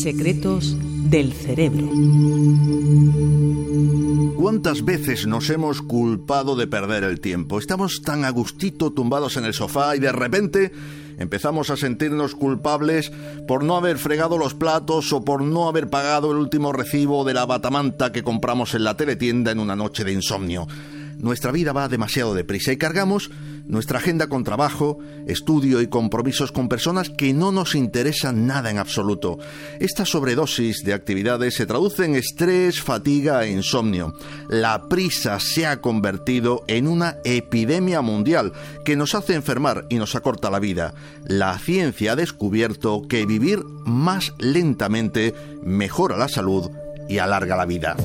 Secretos del cerebro. ¿Cuántas veces nos hemos culpado de perder el tiempo? Estamos tan a gustito tumbados en el sofá y de repente empezamos a sentirnos culpables por no haber fregado los platos o por no haber pagado el último recibo de la batamanta que compramos en la teletienda en una noche de insomnio. Nuestra vida va demasiado deprisa y cargamos nuestra agenda con trabajo, estudio y compromisos con personas que no nos interesan nada en absoluto. Esta sobredosis de actividades se traduce en estrés, fatiga e insomnio. La prisa se ha convertido en una epidemia mundial que nos hace enfermar y nos acorta la vida. La ciencia ha descubierto que vivir más lentamente mejora la salud y alarga la vida.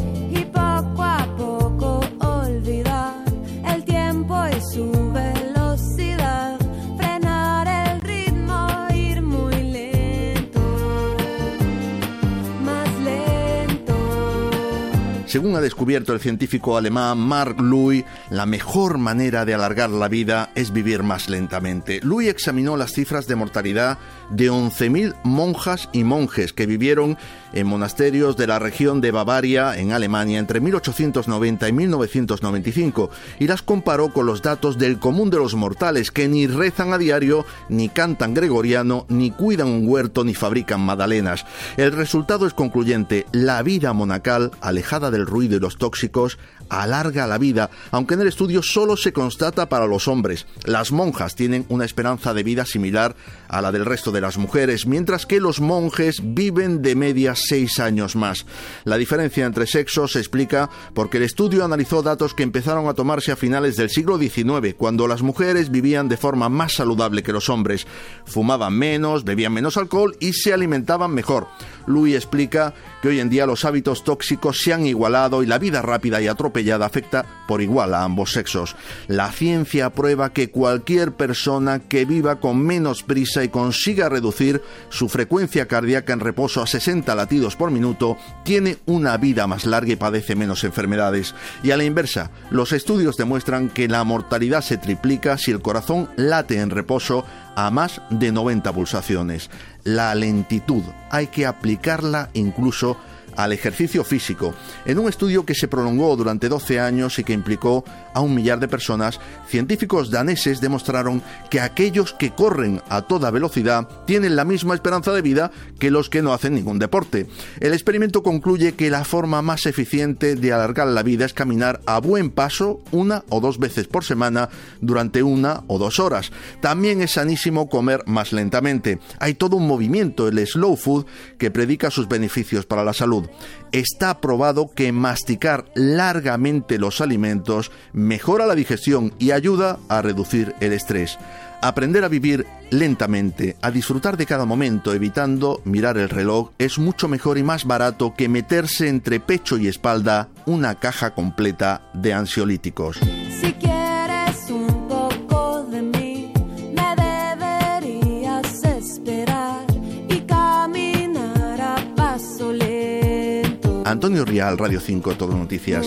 Según ha descubierto el científico alemán Mark Louis, la mejor manera de alargar la vida es vivir más lentamente. Louis examinó las cifras de mortalidad de 11.000 monjas y monjes que vivieron en monasterios de la región de Bavaria, en Alemania, entre 1890 y 1995, y las comparó con los datos del común de los mortales, que ni rezan a diario, ni cantan gregoriano, ni cuidan un huerto, ni fabrican magdalenas. El resultado es concluyente. La vida monacal, alejada del ruido y los tóxicos alarga la vida, aunque en el estudio solo se constata para los hombres. Las monjas tienen una esperanza de vida similar a la del resto de las mujeres, mientras que los monjes viven de media seis años más. La diferencia entre sexos se explica porque el estudio analizó datos que empezaron a tomarse a finales del siglo XIX, cuando las mujeres vivían de forma más saludable que los hombres, fumaban menos, bebían menos alcohol y se alimentaban mejor. Louis explica que hoy en día los hábitos tóxicos se han igualado y la vida rápida y atropellada afecta por igual a ambos sexos. La ciencia prueba que cualquier persona que viva con menos prisa y consiga reducir su frecuencia cardíaca en reposo a 60 latidos por minuto tiene una vida más larga y padece menos enfermedades. Y a la inversa, los estudios demuestran que la mortalidad se triplica si el corazón late en reposo a más de 90 pulsaciones. La lentitud hay que aplicarla incluso al ejercicio físico. En un estudio que se prolongó durante 12 años y que implicó a un millar de personas, científicos daneses demostraron que aquellos que corren a toda velocidad tienen la misma esperanza de vida que los que no hacen ningún deporte. El experimento concluye que la forma más eficiente de alargar la vida es caminar a buen paso una o dos veces por semana durante una o dos horas. También es sanísimo comer más lentamente. Hay todo un movimiento, el slow food, que predica sus beneficios para la salud. Está probado que masticar largamente los alimentos mejora la digestión y ayuda a reducir el estrés. Aprender a vivir lentamente, a disfrutar de cada momento, evitando mirar el reloj, es mucho mejor y más barato que meterse entre pecho y espalda una caja completa de ansiolíticos. Antonio Rial, Radio 5, Todo Noticias.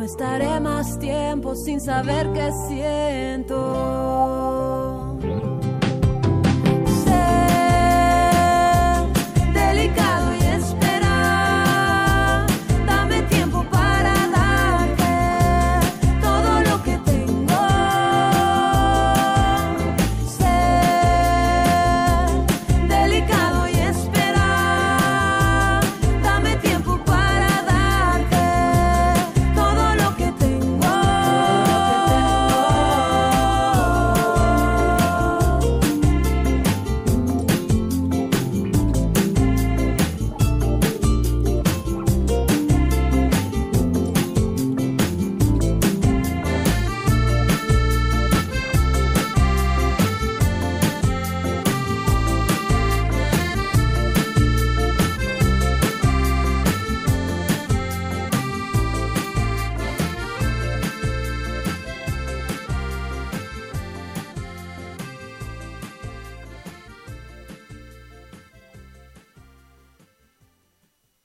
No estaré más tiempo sin saber qué siento.